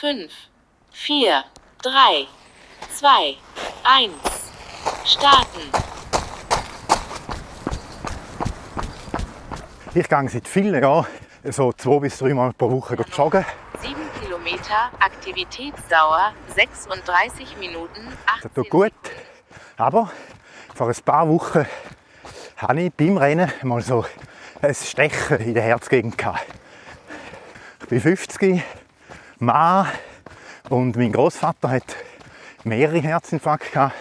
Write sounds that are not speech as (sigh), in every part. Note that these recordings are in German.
5, 4, 3, 2, 1. Starten. Ich gehe seit vielen Jahren so zwei bis drei Mal pro Woche joggen. 7 Kilometer, Aktivitätsdauer 36 Minuten, Das 18 tut gut. Aber vor ein paar Wochen hatte ich beim Rennen mal so ein Stechen in der Herzgegend. gehabt. Ich bin 50, Mann und mein Großvater hat mehrere Herzinfarkte gehabt.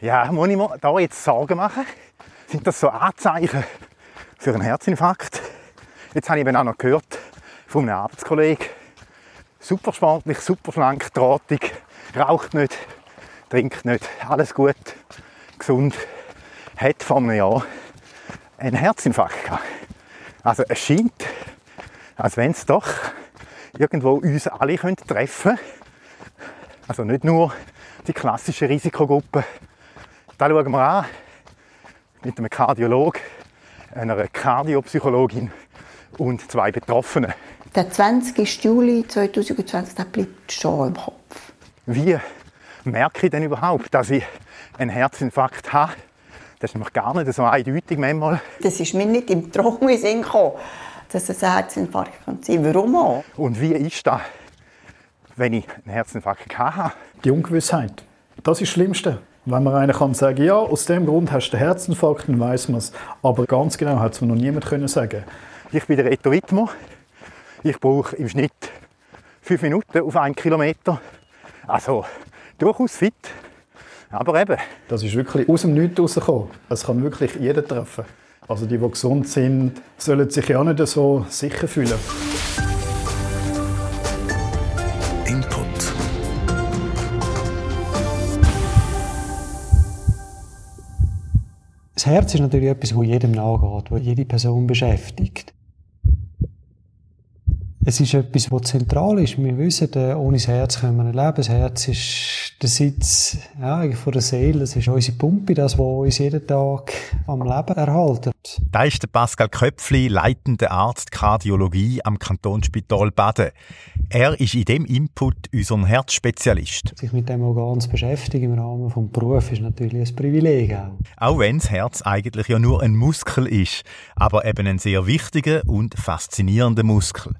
Ja, muss ich mir da jetzt Sorgen machen? Sind das so Anzeichen für einen Herzinfarkt? Jetzt habe ich eben auch noch gehört von einem Arbeitskollegen, super sportlich, super schlank, drahtig, raucht nicht, trinkt nicht, alles gut, gesund, hat vor einem Jahr einen Herzinfarkt gehabt. Also es scheint, als wenn es doch irgendwo uns alle könnte treffen könnte. Also nicht nur die klassischen Risikogruppen. Da schauen wir an mit einem Kardiologen, einer Kardiopsychologin und zwei Betroffenen. Der 20. Juli 2020, der bleibt schon im Kopf. Wie merke ich denn überhaupt, dass ich einen Herzinfarkt habe? Das ist nämlich gar nicht so eindeutig manchmal. Das ist mir nicht im Traum in Sinn gekommen, dass es ein Herzinfarkt kann sein Warum auch? Und wie ist das, wenn ich einen Herzinfarkt habe? Die Ungewissheit. Das ist das Schlimmste. Wenn man einer kann sagen, ja, aus dem Grund hast du einen Herzinfarkt, dann weiß man es. Aber ganz genau hat es mir noch niemand können sagen. Ich bin der Eto Wittmer. Ich brauche im Schnitt fünf Minuten auf einen Kilometer. Also durchaus fit. Aber eben, Das ist wirklich aus dem Nichts rausgekommen. Es kann wirklich jeden treffen. Also die, die gesund sind, sollen sich ja nicht so sicher fühlen. Input. Das Herz ist natürlich etwas, wo jedem nachgeht, wo jede Person beschäftigt. Es ist etwas, was zentral ist. Wir wissen, äh, ohne das Herz können wir nicht leben. Das Herz ist der Sitz ja, von der Seele. Das ist unsere Pumpe, das, was uns jeden Tag am Leben erhalten. Da ist der Pascal Köpfli, leitender Arzt Kardiologie am Kantonsspital Baden. Er ist in dem Input unser Herzspezialist. Sich mit dem Organ zu beschäftigen im Rahmen des Berufs ist natürlich ein Privileg auch. Auch wenn das Herz eigentlich ja nur ein Muskel ist, aber eben ein sehr wichtiger und faszinierender Muskel.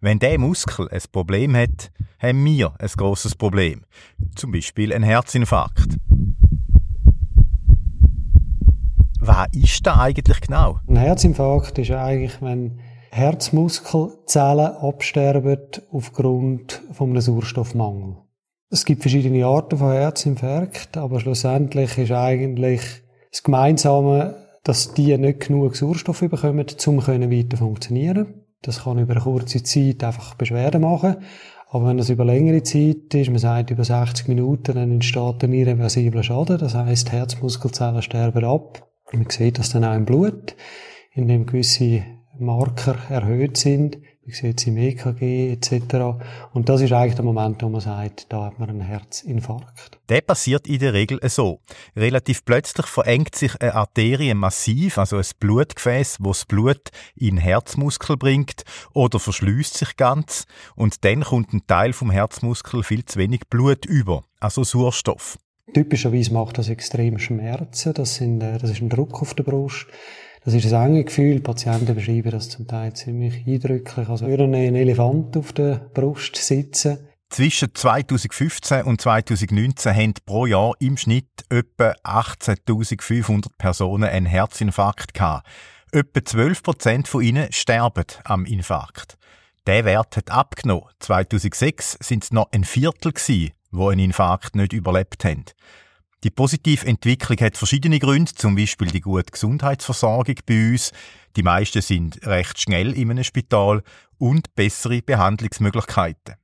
Wenn der Muskel ein Problem hat, haben wir ein grosses Problem. Zum Beispiel ein Herzinfarkt. Was ist da eigentlich genau? Ein Herzinfarkt ist eigentlich, wenn Herzmuskelzellen absterben aufgrund von einem Sauerstoffmangel. Es gibt verschiedene Arten von Herzinfarkt, aber schlussendlich ist eigentlich das Gemeinsame, dass die nicht genug Sauerstoff bekommen, um weiter funktionieren. Das kann über eine kurze Zeit einfach Beschwerden machen. Aber wenn das über längere Zeit ist, man sagt über 60 Minuten, dann entsteht ein irreversibler Schaden. Das heißt, Herzmuskelzellen sterben ab. Man sieht das dann auch im Blut, in dem gewisse Marker erhöht sind. Man sieht es im EKG etc. Und das ist eigentlich der Moment, wo man sagt, da hat man einen Herzinfarkt. Der passiert in der Regel so. Relativ plötzlich verengt sich eine Arterie massiv, also ein Blutgefäß, wo das Blut in den Herzmuskel bringt, oder verschließt sich ganz und dann kommt ein Teil vom Herzmuskel viel zu wenig Blut über, also Sauerstoff. Typischerweise macht das extrem Schmerzen. Das, sind, äh, das ist ein Druck auf der Brust. Das ist ein enges Gefühl. Patienten beschreiben das zum Teil ziemlich eindrücklich. Also würden ein Elefant auf der Brust sitzen. Zwischen 2015 und 2019 haben pro Jahr im Schnitt etwa 18.500 Personen einen Herzinfarkt gehabt. Etwa 12 Prozent von ihnen sterben am Infarkt. Der Wert hat abgenommen. 2006 sind es noch ein Viertel gewesen, wo einen Infarkt nicht überlebt haben. Die positive Entwicklung hat verschiedene Gründe, zum Beispiel die gute Gesundheitsversorgung bei uns. Die meisten sind recht schnell in einem Spital und bessere Behandlungsmöglichkeiten.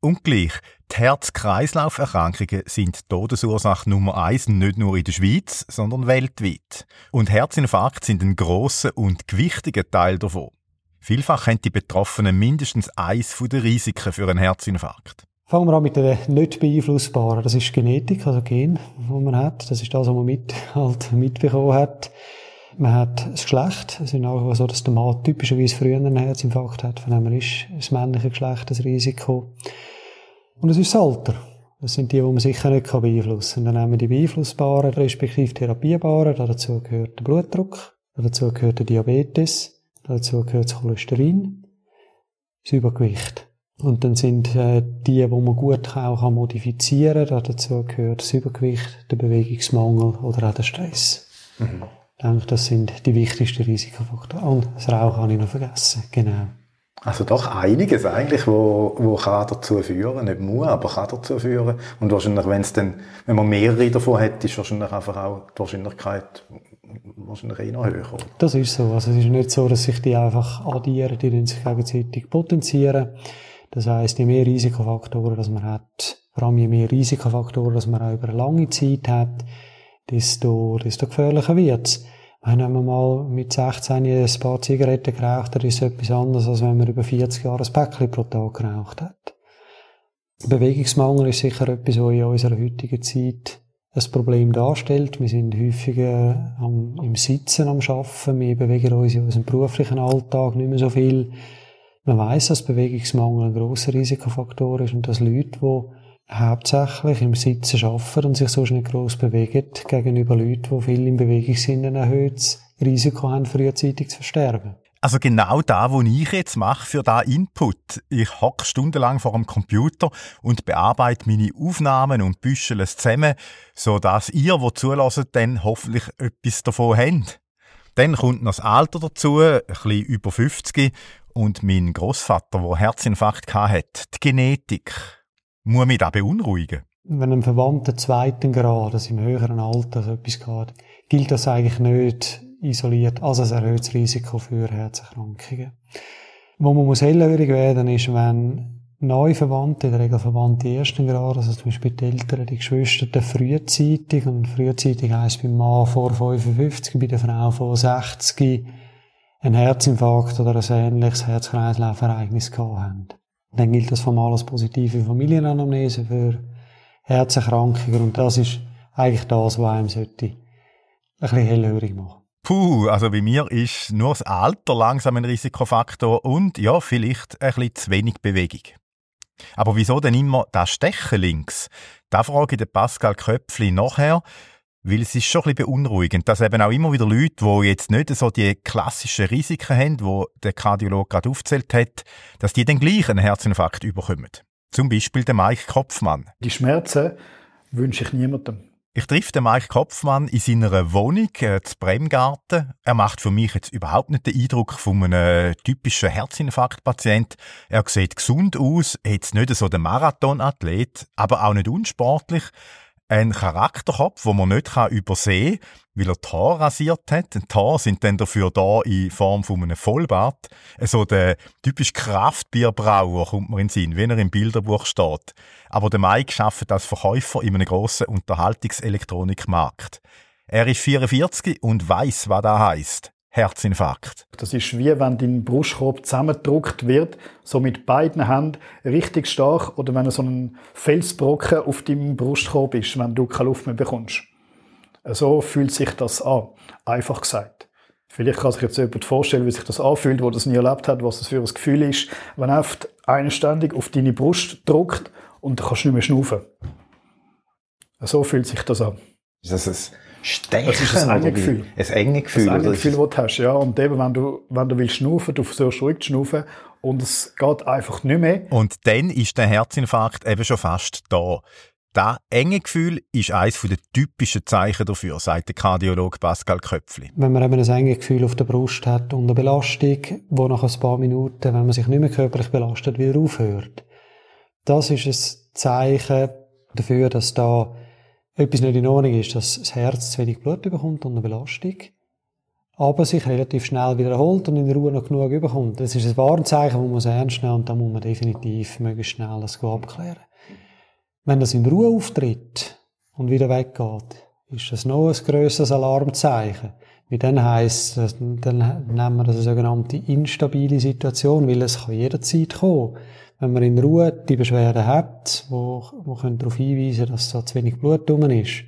Und gleich, die Herz-Kreislauf-Erkrankungen sind Todesursache Nummer eins nicht nur in der Schweiz, sondern weltweit. Und Herzinfarkte sind ein grosser und gewichtiger Teil davon. Vielfach haben die Betroffenen mindestens eins der Risiken für einen Herzinfarkt. Fangen wir an mit den nicht beeinflussbaren. Das ist Genetik, also Gen, die man hat. Das ist das, was man mit, (laughs) halt mitbekommen hat. Man hat das Geschlecht. Es ist auch so, dass der Mann typischerweise früher einen Herzinfarkt hat. Von dem her ist das männliche Geschlecht das Risiko. Und es ist das Alter. Das sind die, die man sicher nicht beeinflussen kann. Dann nehmen wir die beeinflussbaren, respektive therapiebaren. Dazu gehört der Blutdruck, dazu gehört der Diabetes, dazu gehört das Cholesterin, das Übergewicht. Und dann sind äh, die, die man gut auch kann modifizieren kann. Dazu gehört das Übergewicht, der Bewegungsmangel oder auch der Stress. Mhm. Ich denke, das sind die wichtigsten Risikofaktoren. Und das Rauchen habe ich noch vergessen. Genau. Also doch einiges eigentlich, wo, wo kann dazu führen, nicht muss, aber kann dazu führen. Und wahrscheinlich, wenn es dann, wenn man mehrere davon hat, ist wahrscheinlich einfach auch die Wahrscheinlichkeit wahrscheinlich eh noch höher. Das ist so. Also es ist nicht so, dass sich die einfach addieren, die sich gegenseitig potenzieren. Das heisst, je mehr Risikofaktoren, dass man hat, vor allem je mehr Risikofaktoren, dass man auch über eine lange Zeit hat, desto, desto gefährlicher wird's. Wenn man mal mit 16 ein paar Zigaretten geraucht hat, ist es etwas anderes, als wenn man über 40 Jahre ein Päckchen pro Tag geraucht hat. Bewegungsmangel ist sicher etwas, was in unserer heutigen Zeit ein Problem darstellt. Wir sind häufiger am, im Sitzen am Arbeiten, wir bewegen uns in unserem beruflichen Alltag nicht mehr so viel. Man weiß, dass Bewegungsmangel ein grosser Risikofaktor ist und dass Leute, die hauptsächlich im Sitzen arbeiten und sich sonst nicht gross bewegen, gegenüber Leuten, die viel in Bewegung sind, ein erhöhtes Risiko haben, frühzeitig zu versterben. Also genau da, was ich jetzt mache für da Input. Ich hocke stundenlang vor dem Computer und bearbeite meine Aufnahmen und büschel es zusammen, so dass ihr, wo zulässt, dann hoffentlich etwas davon habt. Dann kommt noch das Alter dazu, ein bisschen über 50 und mein Großvater, der Herzinfarkt hatte, die Genetik. Muss mich das beunruhigen? Wenn ein Verwandter zweiten Grades im höheren Alter so etwas geht, gilt das eigentlich nicht isoliert als ein erhöhtes Risiko für Herzerkrankungen. Wo man muss hellhörig werden, ist, wenn neue Verwandte, in der Regel Verwandte ersten Grades, also zum Beispiel die Eltern, die Geschwister, frühzeitig, und frühzeitig heisst beim Mann vor 55, bei der Frau vor 60, ein Herzinfarkt oder ein ähnliches Herz-Kreislauf-Ereignis gehabt haben. Dann gilt das formal als positive Familienanamnese für Herzerkrankungen und das ist eigentlich das, was einem sollte ein bisschen hellhörig machen. Puh, also bei mir ist nur das Alter langsam ein Risikofaktor und ja, vielleicht ein bisschen zu wenig Bewegung. Aber wieso denn immer das Stechen links? Da frage ich den Pascal Köpfli nachher. Weil es ist schon ein bisschen beunruhigend, dass eben auch immer wieder Leute, die jetzt nicht so die klassischen Risiken haben, die der Kardiologe gerade aufgezählt hat, dass die dann gleich einen Herzinfarkt überkommen. Zum Beispiel der Mike Kopfmann. Die Schmerzen wünsche ich niemandem. Ich treffe den Mike Kopfmann in seiner Wohnung, äh, zu Bremgarten. Er macht für mich jetzt überhaupt nicht den Eindruck von einem typischen Herzinfarktpatient. Er sieht gesund aus, jetzt nicht so der Marathonathlet, aber auch nicht unsportlich ein Charakterkopf, den man nicht übersehen kann, weil er die Haare rasiert hat. Die Haare sind dann dafür da in Form von einem Vollbart. So der typisch Kraftbierbrauer kommt mir in den Sinn, wie er im Bilderbuch steht. Aber der Mike arbeitet als Verkäufer in einem grossen Unterhaltungselektronikmarkt. Er ist 44 und weiß, was das heisst. Herzinfarkt. Das ist wie wenn dein Brustkorb zusammengedrückt wird, so mit beiden Händen richtig stark, oder wenn so ein Felsbrocken auf deinem Brustkorb ist, wenn du keine Luft mehr bekommst. So fühlt sich das an. Einfach gesagt. Vielleicht kann sich jetzt jemand vorstellen, wie sich das anfühlt, wo das nie erlebt hat, was das für ein Gefühl ist, wenn oft einer ständig auf deine Brust drückt und du kannst nicht mehr schnaufen. So fühlt sich das an. Ist das ein Stechen? Das ist ein enge Gefühl. Ein enge Gefühl. Ein enge Gefühl, das du hast, ja. Und eben, wenn du, wenn du willst schnaufen, du versuchst ruhig zu schnaufen und es geht einfach nicht mehr. Und dann ist der Herzinfarkt eben schon fast da. Das enge Gefühl ist eines der typischen Zeichen dafür, sagt der Kardiologe Pascal Köpfli. Wenn man eben ein enges Gefühl auf der Brust hat und eine Belastung, wo nach ein paar Minuten, wenn man sich nicht mehr körperlich belastet, wieder aufhört. Das ist ein Zeichen dafür, dass da etwas nicht in Ordnung ist, dass das Herz zu wenig Blut bekommt und eine Belastung, aber sich relativ schnell wieder erholt und in Ruhe noch genug bekommt. Das ist ein Warnzeichen, das man ernst nehmen und da muss man definitiv möglichst schnell das abklären. Wenn das in Ruhe auftritt und wieder weggeht, ist das noch ein grösseres Alarmzeichen. Wie dann heisst, dann nennen wir das eine sogenannte instabile Situation, weil es kann jederzeit kommen wenn man in Ruhe die Beschwerden hat, wo, wo können darauf hinweisen, dass da zu wenig Blut drum ist,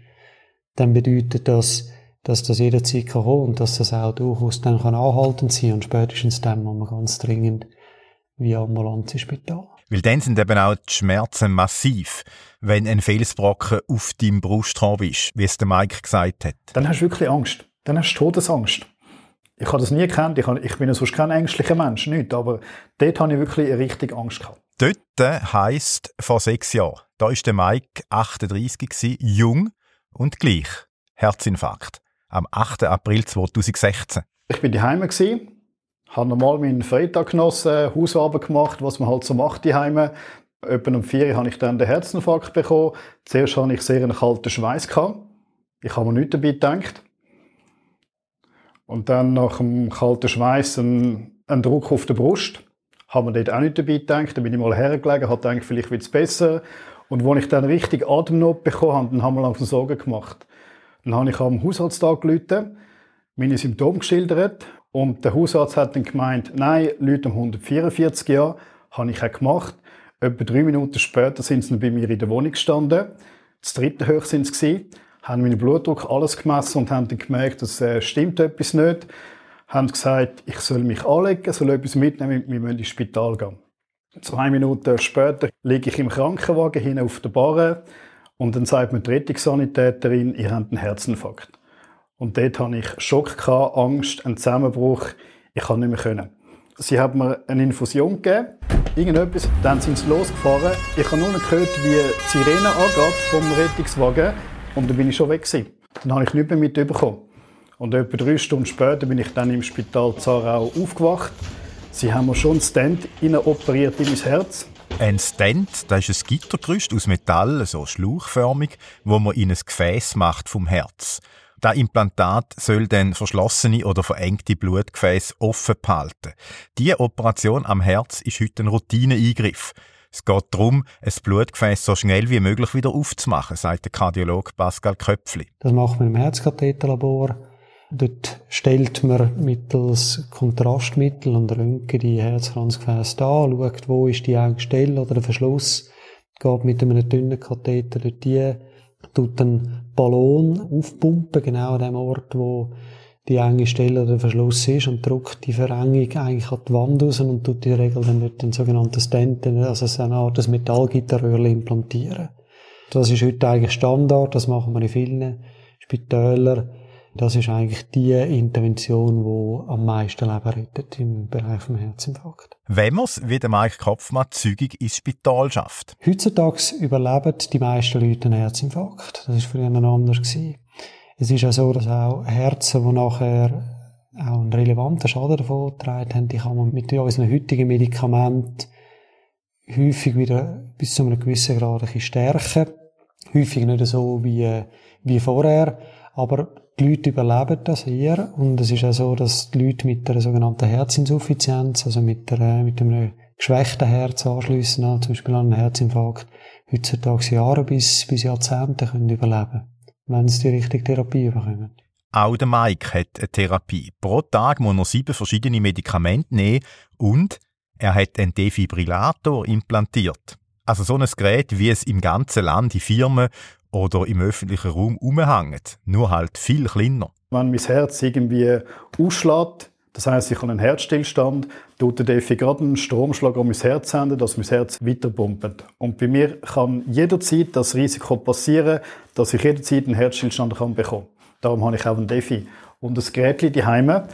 dann bedeutet das, dass das jederzeit kann kommen und dass das auch durchaus dann kann anhaltend sein und spätestens dann muss man ganz dringend wie Ambulanz ins Spital. Weil dann sind eben auch die Schmerzen massiv, wenn ein Felsbrocken auf deinem Brustkorb ist, wie es der Mike gesagt hat. Dann hast du wirklich Angst. Dann hast du Todesangst. Ich habe das nie gekannt. Ich, habe, ich bin ja sonst kein ängstlicher Mensch, nicht. Aber dort habe ich wirklich richtig Angst gehabt. Dort heisst vor sechs Jahren. Da war der Mike 38, gewesen, jung und gleich. Herzinfarkt. Am 8. April 2016. Ich bin daheim gsi, habe normal meinen Freitag genossen, Hausarbeit gemacht, was man halt so macht daheim. Etwa um 4 Uhr habe ich dann den Herzinfarkt bekommen. Zuerst hatte ich sehr einen kalten Schweiß. Ich habe mir nichts dabei gedacht. Und dann nach dem kalten Schweiß ein, ein Druck auf der Brust. Haben wir dort auch nicht dabei gedacht. Dann bin ich mal hergelegen, habe gedacht, vielleicht wird es besser. Und als ich dann richtig Atemnot bekommen habe, dann haben wir langsam Sorgen gemacht. Dann habe ich am Haushaltstag gelitten, meine Symptome geschildert und der Hausarzt hat dann gemeint, nein, Leute um 144 Jahre, habe ich auch gemacht. Etwa drei Minuten später sind sie bei mir in der Wohnung gestanden. Das dritte Hoch sind sie haben meinen Blutdruck alles gemessen und haben dann gemerkt, dass äh, stimmt etwas nicht. Haben gesagt, ich soll mich anlegen, soll etwas mitnehmen, wir müssen ins Spital gehen. Zwei Minuten später liege ich im Krankenwagen hin auf der Barre und dann sagt mir die Rettungssanitäterin, ihr habt einen Herzinfarkt. Und dort hatte ich Schock, gehabt, Angst, einen Zusammenbruch. Ich kann nicht mehr können. Sie haben mir eine Infusion gegeben, irgendetwas, dann sind sie losgefahren. Ich habe nur noch gehört, wie die Sirene angeht vom Rettungswagen. Und dann bin ich schon weg gewesen. Dann habe ich nichts mehr mitbekommen. Und etwa drei Stunden später bin ich dann im Spital Zarau aufgewacht. Sie haben mir schon einen operiert in mein Herz. Ein Stent, das ist ein Gittergerüst aus Metall, so schlauchförmig, wo man in ein Gefäß macht vom Herz. Das Implantat soll dann verschlossene oder verengte Blutgefäße offen behalten. Diese Operation am Herz ist heute ein Routineeingriff. Es geht darum, ein Blutgefäß so schnell wie möglich wieder aufzumachen, sagt der Kardiologe Pascal Köpfli. Das macht man im Herzkatheterlabor. Dort stellt man mittels Kontrastmittel und Röntgen die Herzkranzgefäße da, schaut, wo ist die enge Stelle oder der Verschluss, geht mit einem dünnen Katheter dort die, tut einen Ballon aufpumpen, genau an dem Ort, wo die enge Stelle oder der Verschluss ist und drückt die Verengung eigentlich an die Wand raus und tut in der Regel dann dort den sogenannten Stent, also so eine Art Metallgitterröhrchen implantieren. Das ist heute eigentlich Standard, das machen wir in vielen Spitälern. Das ist eigentlich die Intervention, die am meisten Leben rettet im Bereich des Herzinfarkt. Wenn man es, wie der Mike Kopfmann, zügig ins Spital schafft? Heutzutage überleben die meisten Leute einen Herzinfarkt. Das war früher anders. Gewesen. Es ist ja so, dass auch Herzen, die nachher auch einen relevanten Schaden davon getragen haben, die kann man mit unseren heutigen Medikamenten häufig wieder bis zu einem gewissen Grad ein bisschen stärken. Häufig nicht so wie, wie vorher, aber die Leute überleben das eher. Und es ist auch so, dass die Leute mit einer sogenannten Herzinsuffizienz, also mit, der, mit einem geschwächten Herz anschliessen, zum Beispiel an einen Herzinfarkt, heutzutage Jahre bis, bis Jahrzehnte können überleben wenn sie die richtige Therapie bekommen. Auch der Mike hat eine Therapie. Pro Tag muss er sieben verschiedene Medikamente nehmen und er hat einen Defibrillator implantiert. Also so ein Gerät, wie es im ganzen Land in Firmen oder im öffentlichen Raum umhängt, nur halt viel kleiner. Wenn mein Herz irgendwie ausschlägt, das heißt, ich habe einen Herzstillstand, tut der Defi gerade einen Stromschlag an mein Herz senden, dass mein Herz weiterpumpt. Und bei mir kann jederzeit das Risiko passieren, dass ich jederzeit einen Herzstillstand kann bekommen kann. Darum habe ich auch einen Defi. Und das Gerät daheim,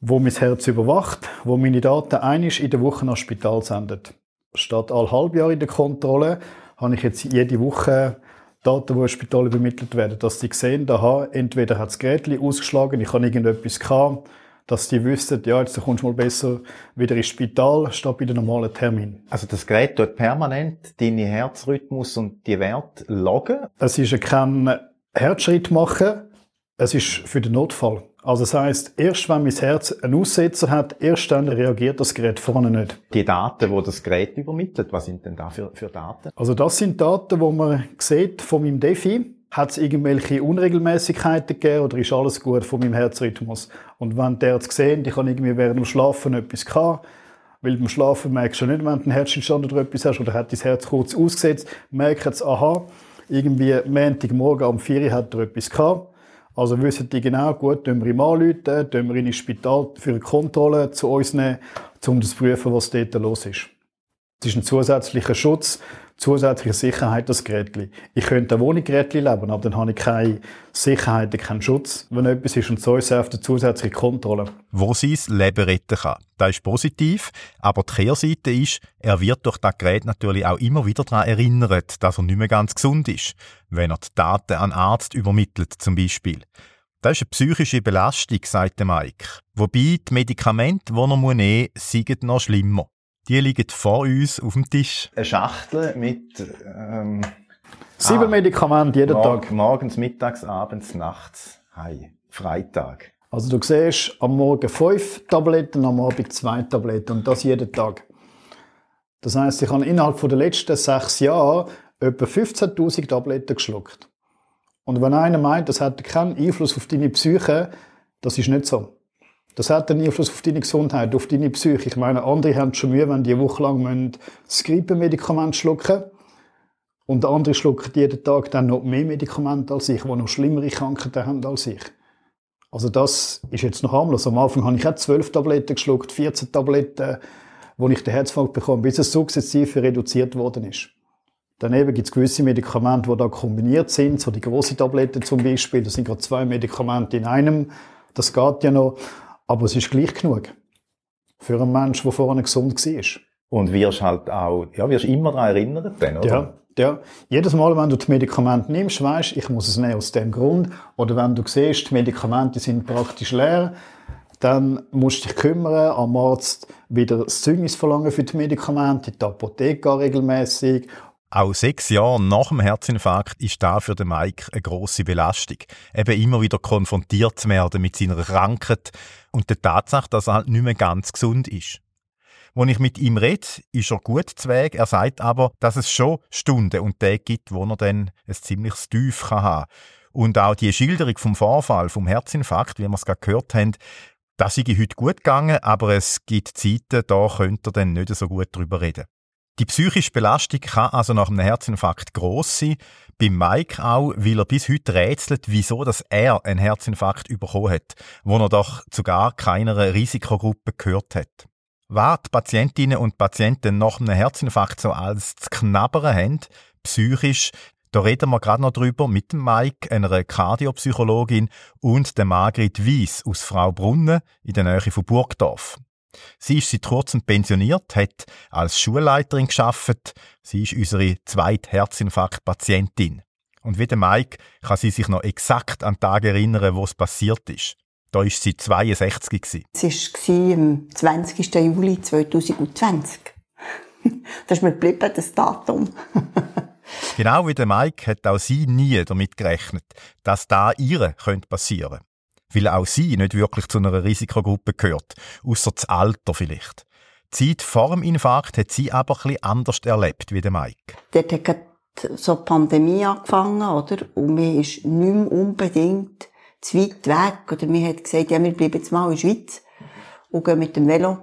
wo mein Herz überwacht, wo meine Daten einig in der Woche nach Spital sendet. Statt all halb Jahr in der Kontrolle habe ich jetzt jede Woche Daten, die ins Spital übermittelt werden, dass sie sehen, da entweder hat das Gerät ausgeschlagen, ich habe irgendetwas gehabt, dass die wüssten, ja, jetzt kommst du mal besser wieder ins Spital, statt bei den normalen Termin. Also das Gerät tut permanent deine Herzrhythmus und die Werte loggen? Es ist kein Herzschritt machen, es ist für den Notfall. Also das heißt, erst wenn mein Herz einen Aussetzer hat, erst dann reagiert das Gerät vorne nicht. Die Daten, wo das Gerät übermittelt, was sind denn da für, für Daten? Also das sind Daten, wo man sieht von meinem Defi hat es irgendwelche Unregelmäßigkeiten gegeben oder ist alles gut von meinem Herzrhythmus? Und wenn der Arzt gesehen, ich habe irgendwie während dem Schlafen etwas gehabt, weil beim Schlafen merkst du nicht, wenn du einen Herzstillstand oder etwas hast, oder hat dein Herz kurz ausgesetzt, merkt es, aha, irgendwie Montagmorgen um 4 Uhr hat er etwas gehabt. Also wissen die genau, gut, tun wir ihm anrufen, tun wir ihn ins Spital für eine Kontrolle zu uns nehmen, um zu prüfen, was dort los ist. Es ist ein zusätzlicher Schutz, zusätzliche Sicherheit, das Gerät. Ich könnte ein Wohngerät leben, aber dann habe ich keine Sicherheit, keinen Schutz, wenn etwas ist. Und so ist es eine zusätzliche Kontrolle. Wo sein Leben retten kann. Das ist positiv, aber die Kehrseite ist, er wird durch das Gerät natürlich auch immer wieder daran erinnert, dass er nicht mehr ganz gesund ist, wenn er die Daten an Arzt übermittelt zum Beispiel. Das ist eine psychische Belastung, sagt Mike. Wobei die Medikamente, die er nehmen muss, sind noch schlimmer. Die liegen vor uns auf dem Tisch. Eine Schachtel mit ähm, Sieben Ah. Medikamente jeden mor Tag. morgens, mittags, abends, nachts. Hey, Freitag. Also du siehst am Morgen fünf Tabletten, am Abend zwei Tabletten und das jeden Tag. Das heißt, ich habe innerhalb der letzten sechs Jahre etwa 15.000 Tabletten geschluckt. Und wenn einer meint, das hat keinen Einfluss auf deine Psyche, das ist nicht so. Das hat einen Einfluss auf deine Gesundheit, auf deine Psyche. Ich meine, andere haben schon Mühe, wenn die eine Woche lang müssen das Grippemedikament schlucken und andere schlucken jeden Tag dann noch mehr Medikamente als ich, die noch schlimmere Krankheiten haben als ich. Also das ist jetzt noch harmlos. Am Anfang habe ich auch 12 Tabletten geschluckt, 14 Tabletten, wo ich den Herzfall bekomme, bis es sukzessive reduziert worden ist. Daneben gibt es gewisse Medikamente, die da kombiniert sind, so die große Tabletten zum Beispiel. Das sind gerade zwei Medikamente in einem. Das geht ja noch, aber es ist gleich genug für einen Menschen, der vorher gesund war. Und wirst halt auch, ja, wirst immer daran erinnert dann, oder? Ja, ja. Jedes Mal, wenn du das Medikament nimmst, weißt, ich muss es nehmen aus dem Grund. Oder wenn du siehst, die Medikamente sind praktisch leer, dann musst du dich kümmern, am Arzt wieder das Zeugnis verlangen für die Medikamente, in die Apotheke regelmäßig. Auch sechs Jahre nach dem Herzinfarkt ist da für den Mike eine grosse Belastung. Eben immer wieder konfrontiert zu werden mit seiner Krankheit und der Tatsache, dass er halt nicht mehr ganz gesund ist. Wenn ich mit ihm rede, ist er gut zu Weg. Er sagt aber, dass es schon Stunden und Tage gibt, wo er dann ein ziemliches Tief kann haben Und auch die Schilderung vom Vorfall, vom Herzinfarkt, wie wir es gerade gehört haben, das sei heute gut gegangen, aber es gibt Zeiten, da könnte er dann nicht so gut drüber reden. Die psychische Belastung kann also nach einem Herzinfarkt gross sein. Beim Mike auch, weil er bis heute rätselt, wieso dass er einen Herzinfarkt bekommen hat, wo er doch zu gar keiner Risikogruppe gehört hat. Was die Patientinnen und Patienten nach einem Herzinfarkt so als zu knabbern haben, psychisch, da reden wir gerade noch drüber mit dem Mike, einer Kardiopsychologin und der Margrit Wies aus Frau Brunnen in der Nähe von Burgdorf. Sie ist seit kurzem pensioniert, hat als Schulleiterin geschafft. Sie ist unsere zweite Herzinfarktpatientin. Und wie der Mike kann sie sich noch exakt an den Tag erinnern, wo es passiert ist. Da ist sie 62 gewesen. Es war am 20. Juli 2020. (laughs) das ist mir geblieben, das Datum. (laughs) Genau wie der Mike hat auch sie nie damit gerechnet, dass da ihr könnte passieren. Weil auch sie nicht wirklich zu einer Risikogruppe gehört, außer das Alter vielleicht. Die Zeit vor dem Infarkt hat sie aber ein anders erlebt wie der Mike. Dort hat so die Pandemie angefangen, oder? Und man ist nicht mehr unbedingt zu weit weg. Oder man hat gesagt, ja, wir bleiben jetzt mal in der Schweiz und gehen mit dem Velo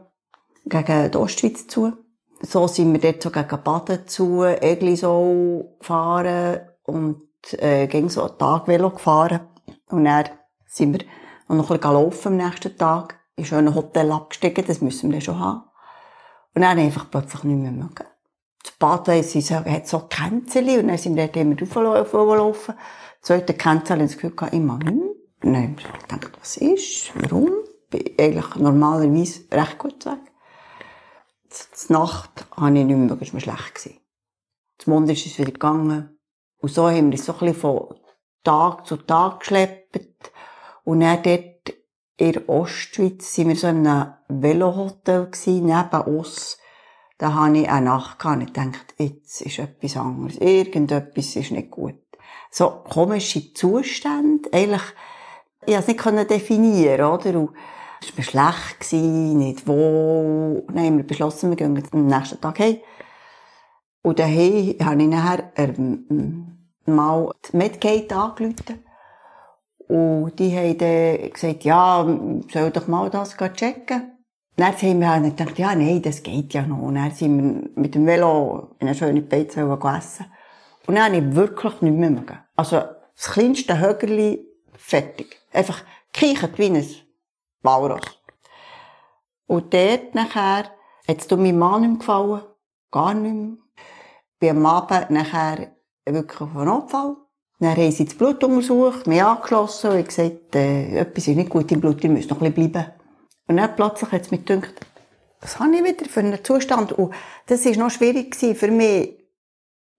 gegen die Ostschweiz zu. So sind wir dort so gegen Baden zu, Egli so gefahren und äh, ging so einen Tag Velo gefahren. Und dann sind wir noch ein bisschen laufen am nächsten Tag. In schönen Hotel abgestiegen, das müssen wir schon haben. Und dann einfach plötzlich nicht mehr mögen. Das es so- hat so Känzeli und dann sind wir dort immer raufgelaufen. Das zweite Känzeli das Gefühl gehabt, ich mag nicht mehr. Und dann haben wir gedacht, was ist, warum? Bin eigentlich normalerweise recht gut Weg. Die Nacht habe ich nicht mehr, es war schlecht. Gewesen. Zum Mond ist es wieder gegangen. Und so haben wir uns so ein bisschen von Tag zu Tag geschleppt. Und dann dort in der Ostschweiz sind wir so in einem Velohotel neben uns. Da habe ich eine Nacht gehabt und dachte, jetzt ist etwas anderes. Irgendetwas ist nicht gut. So komische Zustände. Eigentlich, ich konnte es nicht definieren, oder? Und es war schlecht, gewesen, nicht wo. Und dann haben wir beschlossen, wir gehen am nächsten Tag heim. Und daheim habe ich nachher ähm, mal die Medgate angerufen. Und die haben dann gesagt, ja, soll doch mal das checken. Dann haben wir halt gedacht, ja, nein, das geht ja noch. Und dann sind wir mit dem Velo in eine schöne Pizza gegessen. Und dann habe ich wirklich nicht mehr mögen. Also, das kleinste Högerli, fertig. Einfach kichert wie ein Walross. Und dort nachher, hat es meinem Mann nicht mehr gefallen, gar nicht mehr. Bin am Abend nachher wirklich auf einen Notfall. Dann haben sie das Blut untersucht, mich angeschlossen und gesagt, äh, etwas ist nicht gut im Blut, ihr müsst noch ein bisschen bleiben. Und dann plötzlich hat es mich gedacht, was habe ich wieder für einen Zustand? Und das war noch schwierig für mich,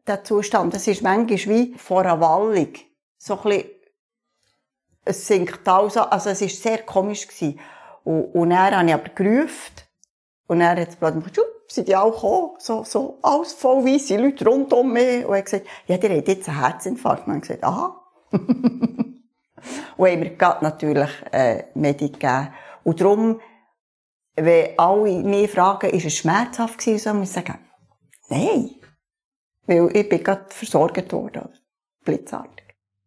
der Zustand. Das ist manchmal wie vor einer Wallung. So ein bisschen, es sinkt alles an. Also es war sehr komisch. Und, und dann habe ich aber gerufen. Und dann hat es plötzlich sind die auch gekommen, so, so, alles voll weisse Leute rund um mich. Und hat gesagt, ja, die haben jetzt einen Herzinfarkt. Und ich gesagt, aha. (laughs) und haben mir gerade natürlich, äh, Medi gegeben. Und darum, wenn alle mich fragen, ist es schmerzhaft gewesen, so muss ich sagen, nein. Weil ich bin gerade versorgt worden. Blitzartig.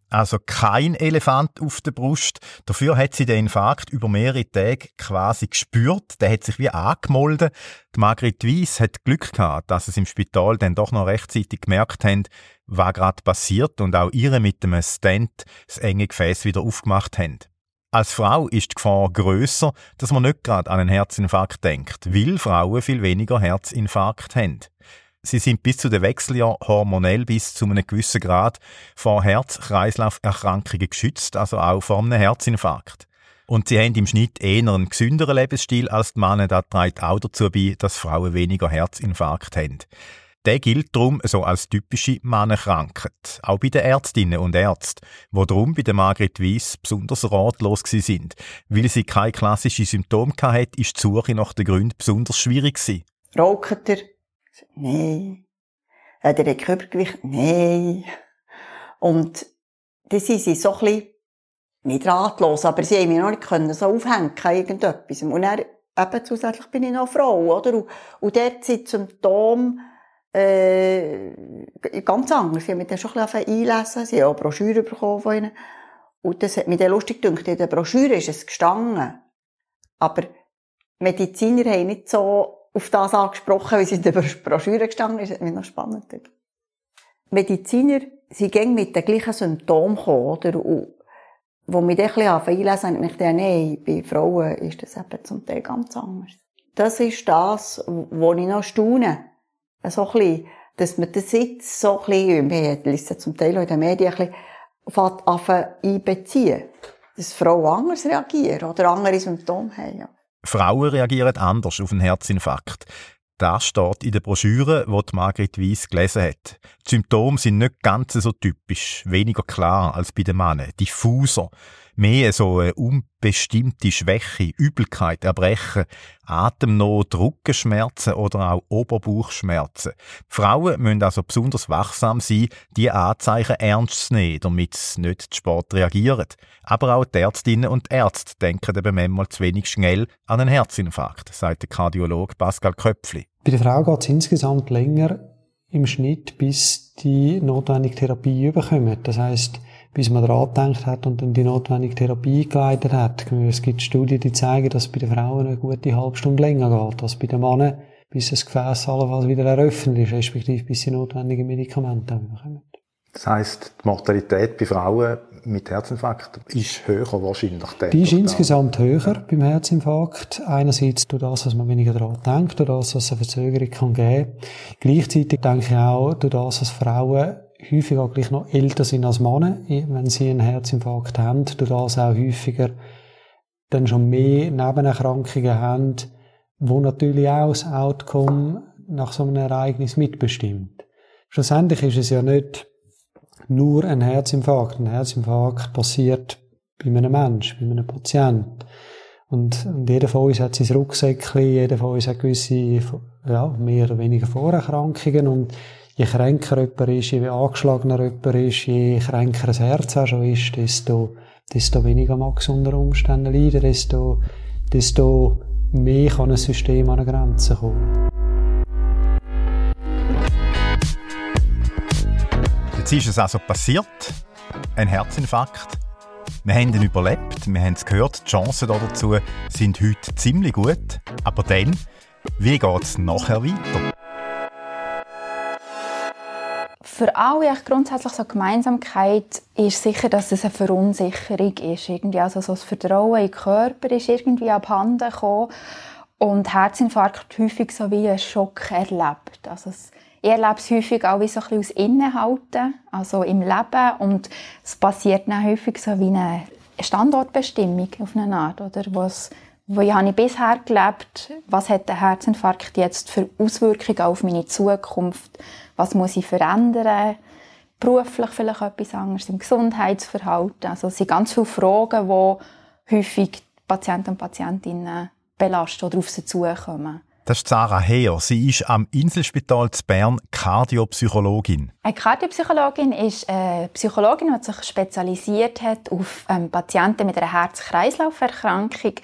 Also kein Elefant auf der Brust. Dafür hat sie den Infarkt über mehrere Tage quasi gespürt. Der hat sich wie angemolden. Die Margret Weiss hat Glück gehabt, dass es im Spital dann doch noch rechtzeitig gemerkt haben, was gerade passiert und auch ihre mit dem Stent das enge Gefäß wieder aufgemacht haben. Als Frau ist die Gefahr grösser, dass man nicht gerade an einen Herzinfarkt denkt, weil Frauen viel weniger Herzinfarkt haben. Sie sind bis zu den Wechseljahren hormonell bis zu einem gewissen Grad vor Herz-Kreislauf-Erkrankungen geschützt, also auch vor einem Herzinfarkt. Und sie haben im Schnitt eher einen gesünderen Lebensstil als die Männer. Das trägt auch dazu bei, dass Frauen weniger Herzinfarkt haben. Der gilt darum so als typische Mannenkrankheit. Auch bei den Ärztinnen und Ärzten, die darum bei der Margret Weiss besonders ratlos sind. Weil sie keine klassischen Symptome hatte, ist die Suche nach den Gründen besonders schwierig gewesen. Raucht? Nein. Hat er ein Körpergewicht? Nein. Und dann sind sie so ein bisschen, nicht ratlos, aber sie haben mich noch nicht können, so aufhängen irgendetwas. Und dann, eben zusätzlich bin ich noch Frau, oder? Und, und dort sind Symptome, äh, ganz anders. Sie haben mich dann schon ein bisschen einlesen. Sie haben auch Broschüre bekommen von ihnen. Und das hat mich dann lustig gedacht. In der Broschüre ist es gestanden. Aber Mediziner haben nicht so auf das angesprochen, wie es in der Broschüre gestanden ist. Das hat mich noch spannend. Mediziner sind gegen mit den gleichen Symptomen gekommen, oder? Und wo mich dann ein bisschen einlesen, habe ich gedacht, nein, bei Frauen ist das eben zum Teil ganz anders. Das ist das, wo ich noch staune so ein bisschen, dass man das jetzt so ein bisschen, wir lesen zum Teil auch in den Medien, ein bisschen anfangen einbeziehen. Dass Frauen anders reagieren oder andere Symptome haben. Ja. Frauen reagieren anders auf einen Herzinfarkt. Das steht in der Broschüre, die Margret Weiss gelesen hat. Die Symptome sind nicht ganz so typisch, weniger klar als bei den Männern, diffuser mehr so eine unbestimmte Schwäche, Übelkeit, Erbrechen, Atemnot, Rückenschmerzen oder auch Oberbauchschmerzen. Frauen müssen also besonders wachsam sein, die Anzeichen ernst zu nehmen, damit sie nicht zu spät reagieren. Aber auch die Ärztinnen und Ärzte denken eben manchmal zu wenig schnell an einen Herzinfarkt, sagt der Kardiologe Pascal Köpfli. Bei der Frau geht es insgesamt länger im Schnitt, bis die notwendige Therapie überkommen. Das heißt, bis man daran gedacht hat und dann die notwendige Therapie eingeleitet hat. Es gibt Studien, die zeigen, dass es bei den Frauen eine gute halbe Stunde länger geht als bei den Männern, bis das Gefäß allenfalls wieder eröffnet ist, respektive bis sie notwendige Medikamente bekommen. Das heisst, die Mortalität bei Frauen mit Herzinfarkt ist höher wahrscheinlich. Die ist insgesamt höher beim Herzinfarkt. Einerseits durch das, dass man weniger daran denkt, durch das, dass es eine Verzögerung kann geben kann. Gleichzeitig denke ich auch durch das, dass Frauen häufiger gleich noch älter sind als Männer, wenn sie einen Herzinfarkt haben, durch das auch häufiger dann schon mehr Nebenerkrankungen haben, wo natürlich auch das Outcome nach so einem Ereignis mitbestimmt. Schlussendlich ist es ja nicht nur ein Herzinfarkt. Ein Herzinfarkt passiert bei einem Menschen, bei einem Patienten. Und, und jeder von uns hat sein Rucksäckchen, jeder von uns hat gewisse, ja, mehr oder weniger Vorerkrankungen und je kränker jemand ist, je angeschlagener jemand ist, je kränker das Herz auch schon ist, desto, desto weniger mag es unter Umständen leiden, desto, desto mehr kann ein System an eine Grenze kommen. Jetzt ist es also passiert, ein Herzinfarkt. Wir haben ihn überlebt, wir haben es gehört, die Chancen dazu sind heute ziemlich gut. Aber dann, wie geht es nachher weiter? Für alle grundsätzlich so Gemeinsamkeit ist sicher, dass es eine Verunsicherung ist. Irgendwie also so das Vertrauen in den Körper ist irgendwie abhanden gekommen. und Herzinfarkt häufig so wie einen Schock erlebt. Also es, ich erlebe es häufig auch wie so ein bisschen aus Innenhalten, also im Leben und es passiert dann häufig so wie eine Standortbestimmung auf eine Art, oder? Was, wo habe ich bisher gelebt? Was hat der Herzinfarkt jetzt für Auswirkungen auf meine Zukunft? Was muss ich verändern? Beruflich vielleicht etwas anderes, im Gesundheitsverhalten. Also es sind ganz viele Fragen, die häufig Patienten und Patientinnen belasten oder auf sie zukommen. Das ist Sarah Heer. Sie ist am Inselspital zu Bern Kardiopsychologin. Eine Kardiopsychologin ist eine Psychologin, die sich spezialisiert hat auf ähm, Patienten mit einer Herz-Kreislauf-Erkrankung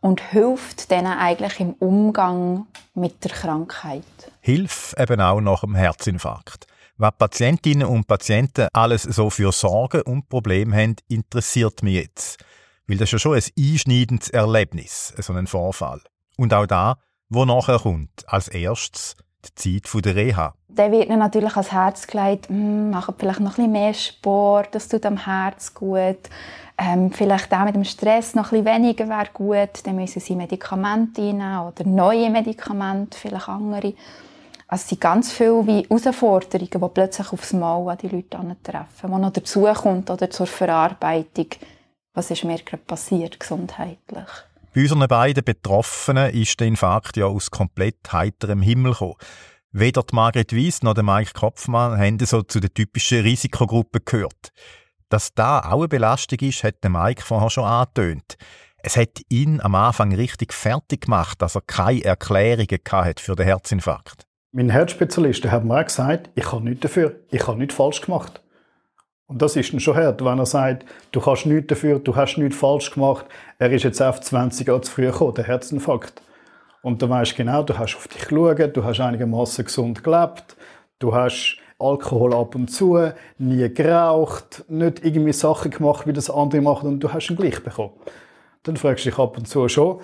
und hilft denen eigentlich im Umgang mit der Krankheit. Hilf eben auch nach dem Herzinfarkt. Was Patientinnen und Patienten alles so für Sorgen und Probleme haben, interessiert mich jetzt. Weil das ist ja schon ein einschneidendes Erlebnis, so ein Vorfall. Und auch da, wo nachher kommt, als erstes die Zeit der Reha. Dann wird ihnen natürlich ans Herz gelegt, hm, machen vielleicht noch ein bisschen mehr Sport, das tut am Herz gut. Ähm, vielleicht auch mit dem Stress noch ein bisschen weniger wäre gut. Dann müssen sie Medikamente einnehmen oder neue Medikamente, vielleicht andere. Also es sind ganz viele wie Herausforderungen, die plötzlich aufs Mal an die Leute treffen, die noch dazukommt oder zur Verarbeitung. Was ist mir gerade passiert, gesundheitlich? Bei unseren beiden Betroffenen ist der Infarkt ja aus komplett heiterem Himmel gekommen. Weder die Margret Weiss noch der Mike Kopfmann haben so zu der typischen Risikogruppe gehört. Dass da auch eine Belastung ist, hat der Mike vorher schon angetönt. Es hat ihn am Anfang richtig fertig gemacht, dass er keine Erklärungen hatte für den Herzinfarkt. Mein Herzspezialist hat mir gesagt, ich habe nichts dafür, ich habe nichts falsch gemacht. Und das ist dann schon hart, wenn er sagt, du kannst nichts dafür, du hast nichts falsch gemacht. Er ist jetzt auf 20 Jahre zu früh gekommen, der Herzinfarkt. Und du weißt genau, du hast auf dich geschaut, du hast einigermaßen gesund gelebt, du hast Alkohol ab und zu, nie geraucht, nicht irgendwie Sachen gemacht, wie das andere machen und du hast ihn gleich bekommen. Dann fragst du dich ab und zu schon,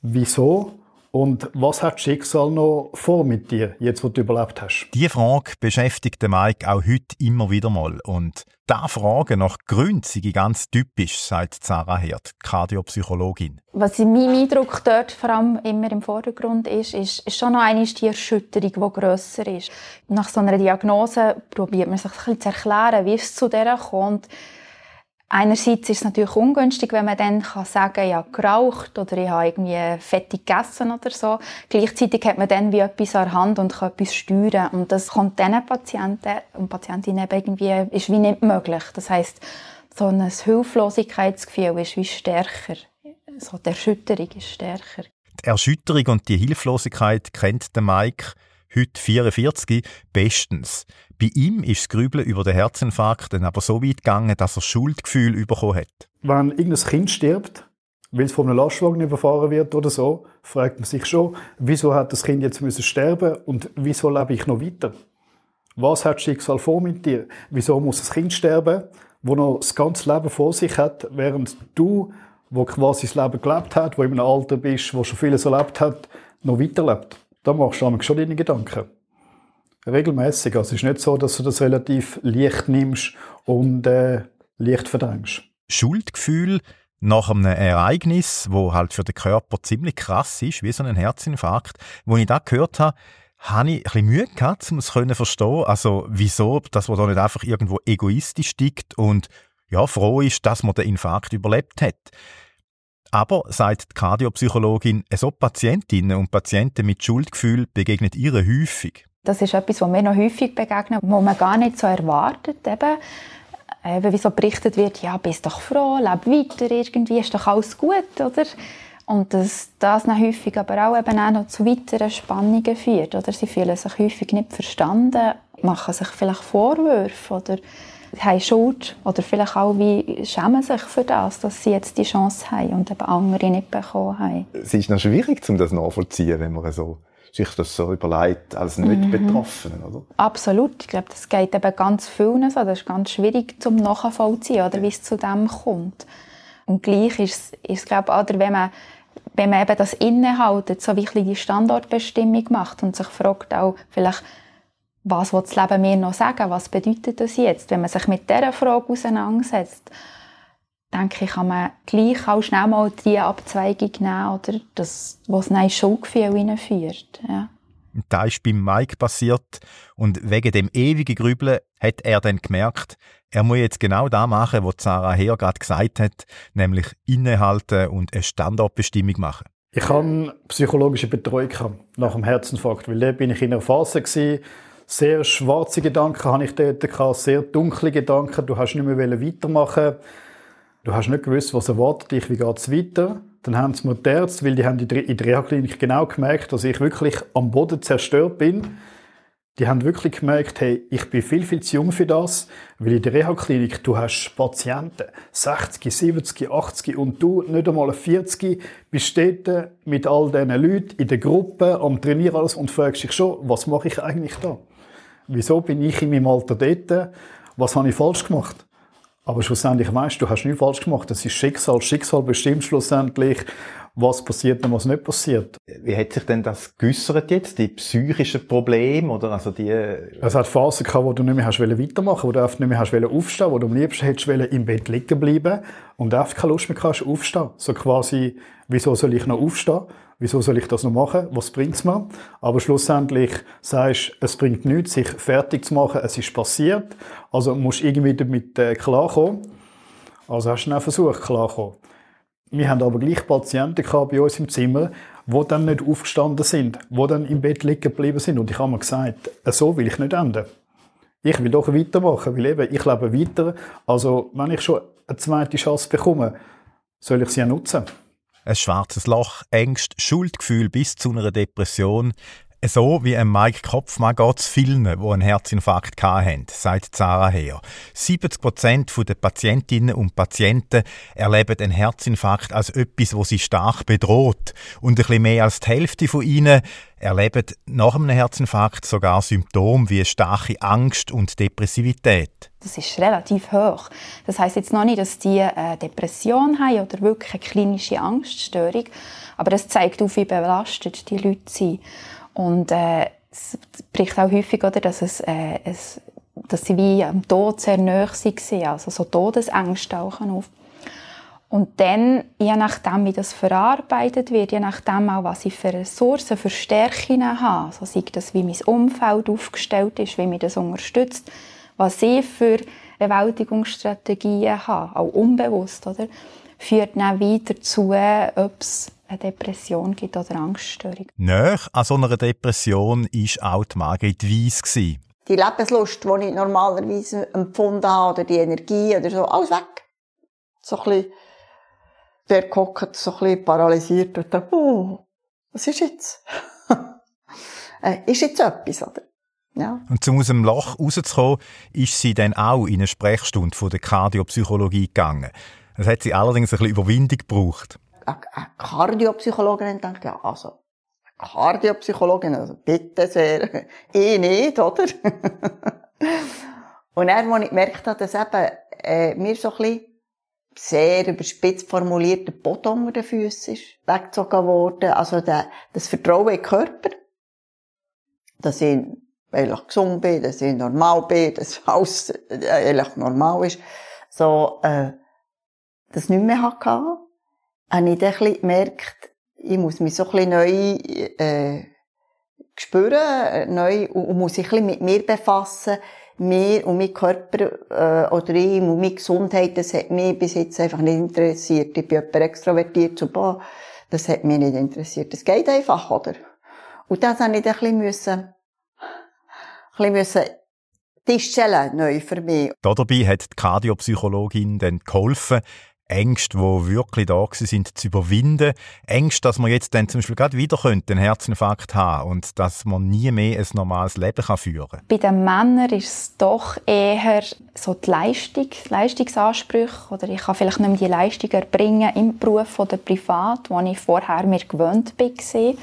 wieso und was hat das Schicksal noch vor mit dir, jetzt wo du überlebt hast? Diese Frage beschäftigt den Mike auch heute immer wieder mal. Und da Frage nach Gründen sind ganz typisch, sagt Sarah Herd, Kardiopsychologin. Was in meinem Eindruck dort vor allem immer im Vordergrund ist, ist, ist schon noch einmal die Erschütterung, die grösser ist. Nach so einer Diagnose probiert man sich ein bisschen zu erklären, wie es zu dieser kommt. Einerseits ist es natürlich ungünstig, wenn man dann kann sagen habe geraucht oder ich habe irgendwie fettig gegessen oder so. Gleichzeitig hat man dann wie etwas an der Hand und kann etwas steuern. Und das kommt diesen Patienten und Patientinnen eben irgendwie, ist wie nicht möglich. Das heisst, so ein Hilflosigkeitsgefühl ist wie stärker. So die Erschütterung ist stärker. Die Erschütterung und die Hilflosigkeit kennt der Mike heute 44, bestens. Bei ihm ist das Grübeln über den Herzinfarkt dann aber so weit gegangen, dass er Schuldgefühl bekommen hat. Wenn irgendein Kind stirbt, weil es von einem Lastwagen überfahren wird oder so, fragt man sich schon, wieso hat das Kind jetzt müssen sterben und wieso lebe ich noch weiter? Was hat das Schicksal vor mit dir? Wieso muss das Kind sterben, wo noch das ganze Leben vor sich hat, während du, wo quasi das Leben gelebt hat, wo in einem Alter bist, wo schon vieles erlebt hat, noch weiterlebt? Da machst du schon deine Gedanken. Regelmäßig. Also es ist nicht so, dass du das relativ leicht nimmst und äh, leicht verdrängst. Schuldgefühl nach einem Ereignis, wo halt für den Körper ziemlich krass ist, wie so ein Herzinfarkt, wo ich da gehört habe, habe ich ein Mühe gehabt, um es zu verstehen. Also, wieso, dass man da nicht einfach irgendwo egoistisch tickt und ja, froh ist, dass man den Infarkt überlebt hat. Aber, sagt die Kardiopsychologin, so Patientinnen und Patienten mit Schuldgefühl begegnet ihr häufig. Das ist etwas, was mir noch häufig begegnet, wo man gar nicht so erwartet. Eben, eben wie so berichtet wird, ja, bist doch froh, leb weiter irgendwie, ist doch alles gut, oder? Und dass das dann häufig aber auch, eben auch noch zu weiteren Spannungen führt. Oder? Sie fühlen sich häufig nicht verstanden, machen sich vielleicht Vorwürfe oder haben Schuld oder vielleicht auch wie schämen sich für das, dass sie jetzt die Chance haben und eben andere nicht bekommen haben. Es ist noch schwierig, um das nachvollziehen, wenn man so sich das so überlegt, als nicht mhm. Betroffenen, oder? Absolut. Ich glaube, das geht eben ganz vielen so. Das ist ganz schwierig zum nachvollziehen, oder, wie es zu dem kommt. Und gleich ist es, ist, glaube ich, oder wenn man wenn man eben das innehaltet, so wie die Standortbestimmung macht und sich fragt auch vielleicht, was will das Leben mir noch sagen? Was bedeutet das jetzt? Wenn man sich mit dieser Frage auseinandersetzt, denke ich, kann man gleich auch schnell mal die Abzweigung nehmen, oder das, was ein Schuldgefühl hineinführt. Ja. Das ist beim Mike passiert und wegen dem ewigen Grübeln hat er dann gemerkt, er muss jetzt genau das machen, was Sarah Heer gerade gesagt hat, nämlich innehalten und eine Standortbestimmung machen. Ich hatte psychologische Betreuung nach dem Herzinfarkt, weil da bin ich in einer Phase gewesen, sehr schwarze Gedanken hatte ich dort sehr dunkle Gedanken. Du hast nicht mehr weitermachen. Du hast nicht gewusst, was erwartet dich, wie geht es weiter. Dann haben sie mir die Ärzte, weil die haben in der Reha-Klinik genau gemerkt, dass ich wirklich am Boden zerstört bin. Die haben wirklich gemerkt, hey, ich bin viel, viel zu jung für das, weil in der Reha-Klinik, du hast Patienten, 60, 70, 80 und du nicht einmal 40, bist dort mit all diesen Leuten in der Gruppe am Trainieren alles und fragst dich schon, was mache ich eigentlich da? Wieso bin ich in meinem Alter dort? Was habe ich falsch gemacht? Aber schlussendlich weißt du, du hast nichts falsch gemacht. Das ist Schicksal. Schicksal bestimmt schlussendlich, was passiert und was nicht passiert. Wie hat sich denn das geäussert jetzt? Die psychischen Probleme oder also die? Es hat Phasen gehabt, wo du nicht mehr hast weitermachen, wo du nicht mehr hast aufstehen, wo du am liebsten hättest im Bett liegen bleiben und einfach keine Lust mehr hast aufstehen. So quasi, wieso soll ich noch aufstehen? Wieso soll ich das noch machen? Was bringt's mir? Aber schlussendlich sagst du, es bringt nichts, sich fertig zu machen. Es ist passiert. Also musst du irgendwie damit äh, klarkommen. Also hast du dann versucht, klarkommen. Wir haben aber gleich Patienten gehabt bei uns im Zimmer, die dann nicht aufgestanden sind, die dann im Bett liegen geblieben sind. Und ich habe mir gesagt, so will ich nicht enden. Ich will doch weitermachen, weil eben, ich lebe weiter. Also, wenn ich schon eine zweite Chance bekomme, soll ich sie ja nutzen. Ein schwarzes Loch, Ängste, Schuldgefühl bis zu einer Depression. So wie ein Mike Kopfmann geht es vielen, die einen Herzinfarkt hatten, sagt Sarah Heer. 70 Prozent der Patientinnen und Patienten erleben einen Herzinfarkt als etwas, was sie stark bedroht. Und ein mehr als die Hälfte von ihnen erleben nach einem Herzinfarkt sogar Symptome wie starke Angst und Depressivität. Das ist relativ hoch. Das heißt jetzt noch nicht, dass die eine Depression haben oder wirklich eine klinische Angststörung, aber das zeigt auf, wie belastet die Leute sind. Und äh, es bricht auch häufig, oder, dass, es, äh, es, dass sie wie am Tod sehr nahe waren, also so Todesängste auch auf. Und dann, je nachdem, wie das verarbeitet wird, je nachdem auch, was ich für Ressourcen, für Stärken habe, so sei das, wie mein Umfeld aufgestellt ist, wie mich das unterstützt, was ich für Bewältigungsstrategien habe, auch unbewusst, oder, führt dann weiter dazu, ob es eine Depression gibt oder Angststörung. Nach an so einer Depression war auch die Margit Weiss. Die Lebenslust, die ich normalerweise empfunden habe, oder die Energie oder so, alles weg. So ein bisschen, der guckt so ein bisschen paralysiert und denkt, oh, was ist jetzt? (laughs) äh, ist jetzt etwas, oder? Ja. Und um aus dem Loch rauszukommen, ist sie dann auch in eine Sprechstunde von der Kardiopsychologie gegangen. Das hat sie allerdings ein bisschen Überwindung gebraucht. Eine Kardiopsychologin denkt, ja, also, Kardiopsychologin, also bitte sehr, (laughs) eh nicht, oder? (laughs) Und dann, als ich gemerkt habe, dass eben, äh, mir so ein bisschen sehr überspitzt formulierter Boden unter den Füßen ist weggezogen worden, also der, das Vertrauen in den Körper, dass ich eigentlich gesund bin, dass ich normal bin, dass alles äh, eigentlich normal ist, so, äh, das nicht mehr hatte, habe ich dann ein bisschen gemerkt, ich muss mich so ein bisschen neu äh, spüren, neu, und, muss sich ein bisschen mit mir befassen, mir und mein Körper äh, oder ich und meine Gesundheit, das hat mich bis jetzt einfach nicht interessiert. Ich bin jemand extrovertiert zu boah, das hat mich nicht interessiert. Das geht einfach, oder? Und das habe ich dann ein bisschen ein bisschen müssen Tischstellen neu für mich. Dabei hat die Kardiopsychologin dann geholfen, Ängste, die wirklich da sind, zu überwinden. Ängste, dass man jetzt dann zum Beispiel gerade wieder einen Herzinfarkt haben und dass man nie mehr ein normales Leben führen kann. Bei den Männern ist es doch eher so die Leistung, Leistungsansprüche. Oder ich kann vielleicht nicht mehr die Leistung erbringen im Beruf oder privat, wo ich vorher mir gewöhnt war.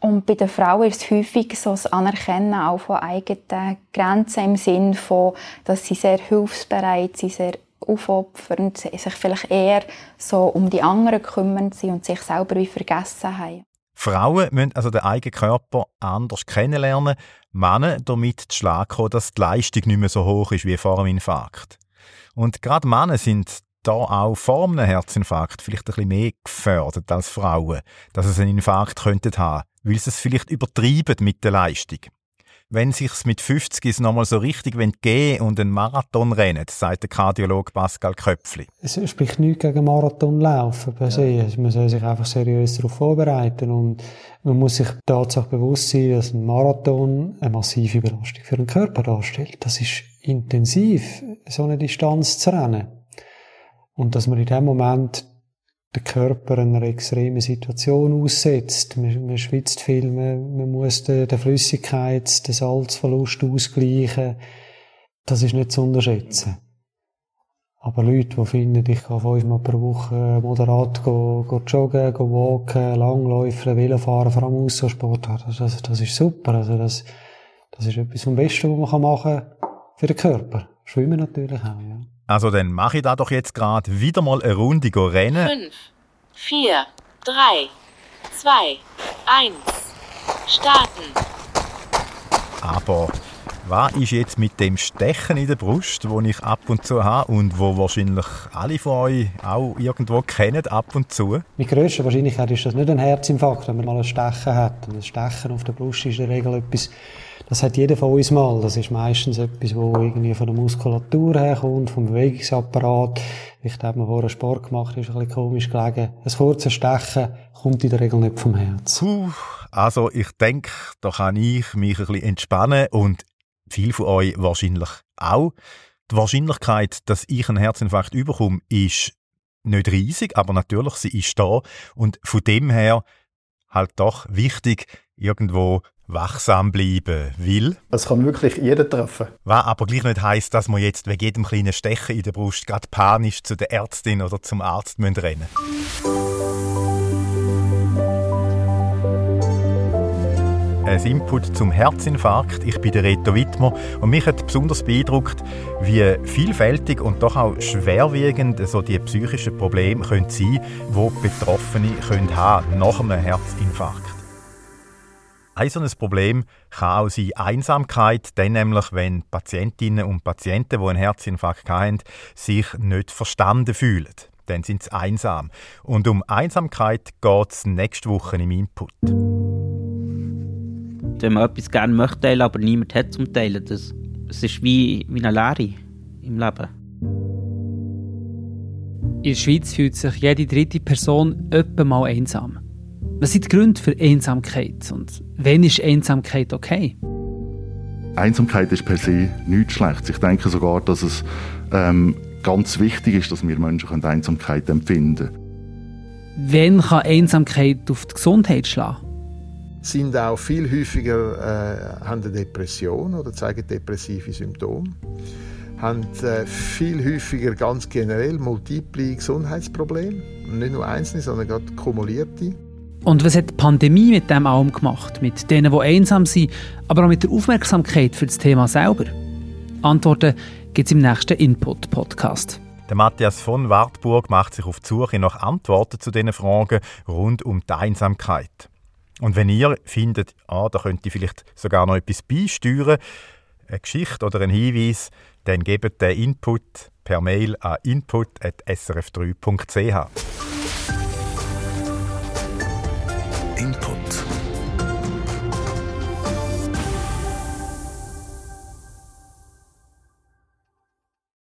Und bei den Frauen ist es häufig so das Anerkennen auch von eigenen Grenzen im Sinn von, dass sie sehr hilfsbereit sind, sehr aufopfern, sich vielleicht eher so um die anderen kümmern und sich selber wie vergessen haben. Frauen müssen also den eigenen Körper anders kennenlernen, Männer damit zu Schlag kommen, dass die Leistung nicht mehr so hoch ist wie vor dem Infarkt. Und gerade Männer sind da auch vor einem Herzinfarkt vielleicht ein bisschen mehr gefördert als Frauen, dass es einen Infarkt könnten haben, weil sie es vielleicht übertreiben mit der Leistung wenn sich's mit 50 nochmal so richtig gehen und einen Marathon rennen, sagt der Kardiologe Pascal Köpfli. Es spricht nichts gegen Marathonlaufen per se. Ja. Man soll sich einfach seriös darauf vorbereiten und man muss sich Tatsache bewusst sein, dass ein Marathon eine massive Belastung für den Körper darstellt. Das ist intensiv, so eine Distanz zu rennen. Und dass man in dem Moment der Körper einer extremen Situation aussetzt. Man, man schwitzt viel, man, man muss den, den Flüssigkeits-, den Salzverlust ausgleichen. Das ist nicht zu unterschätzen. Aber Leute, die finden, ich kann fünfmal pro Woche moderat go, go joggen, go walken, langläufen, Velofahren, vor allem Ausdauersport, das, das, das ist super. Also das, das ist etwas vom Besten, was man machen kann für den Körper. Schwimmen natürlich auch, ja. Also dann mache ich da doch jetzt gerade wieder mal eine Runde rennen. 5, 4, 3, 2, 1. Starten. Aber was ist jetzt mit dem Stechen in der Brust, wo ich ab und zu habe und wo wahrscheinlich alle von euch auch irgendwo kennen, ab und zu? Mit grösster Wahrscheinlichkeit ist das nicht ein Herzinfarkt, wenn man mal ein Stechen hat. Und ein Stechen auf der Brust ist in der Regel etwas, das hat jeder von uns mal. Das ist meistens etwas, wo irgendwie von der Muskulatur herkommt, vom Bewegungsapparat. Vielleicht hat man vorher Sport gemacht, ist ein bisschen komisch gelegen. Ein kurzes Stechen kommt in der Regel nicht vom Herz. Puh, also ich denke, da kann ich mich ein bisschen entspannen und viele von euch wahrscheinlich auch. Die Wahrscheinlichkeit, dass ich einen Herzinfarkt überkomme, ist nicht riesig, aber natürlich, sie ist da. Und von dem her halt doch wichtig, irgendwo wachsam bleiben will. Das kann wirklich jeder treffen. Was aber gleich nicht heisst, dass man jetzt wegen jedem kleinen Stechen in der Brust gerade panisch zu der Ärztin oder zum Arzt rennen müssen. ein Input zum Herzinfarkt. Ich bin der Reto Wittmer und mich hat besonders beeindruckt, wie vielfältig und doch auch schwerwiegend so die psychischen Probleme können sein können, die Betroffene können haben nach einem Herzinfarkt. Ein so ein Problem kann auch sein Einsamkeit, denn nämlich, wenn Patientinnen und Patienten, die einen Herzinfarkt haben, sich nicht verstanden fühlen. Dann sind sie einsam. Und um Einsamkeit geht es nächste Woche im Input wenn man etwas gerne möchte teilen, aber niemand hat zum Teilen. Das, das ist wie, wie eine Leere im Leben. In der Schweiz fühlt sich jede dritte Person öppe mal einsam. Was sind die Gründe für Einsamkeit und wann ist Einsamkeit okay? Einsamkeit ist per se nichts Schlechtes. Ich denke sogar, dass es ähm, ganz wichtig ist, dass wir Menschen Einsamkeit empfinden können. Wann kann Einsamkeit auf die Gesundheit schlagen? sind auch viel häufiger äh, haben eine Depression oder zeigen depressive Symptome, haben äh, viel häufiger ganz generell multiple Gesundheitsprobleme, nicht nur einzelne, sondern gerade kumulierte. Und was hat die Pandemie mit dem allem gemacht? Mit denen, die einsam sind, aber auch mit der Aufmerksamkeit für das Thema selber? Antworten gibt es im nächsten Input-Podcast. Der Matthias von Wartburg macht sich auf die Suche nach Antworten zu diesen Fragen rund um die Einsamkeit. Und wenn ihr findet, ah, da könnte ich vielleicht sogar noch etwas beisteuern, eine Geschichte oder einen Hinweis, dann gebt den Input per Mail an input.srf3.ch. Input